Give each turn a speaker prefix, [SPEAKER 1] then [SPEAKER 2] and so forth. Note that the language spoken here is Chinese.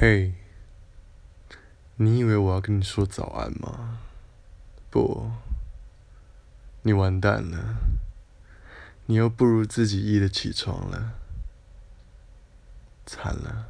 [SPEAKER 1] 嘿你以为我要跟你说早安吗？不你完蛋了。你又不如自己意的起床了。惨了。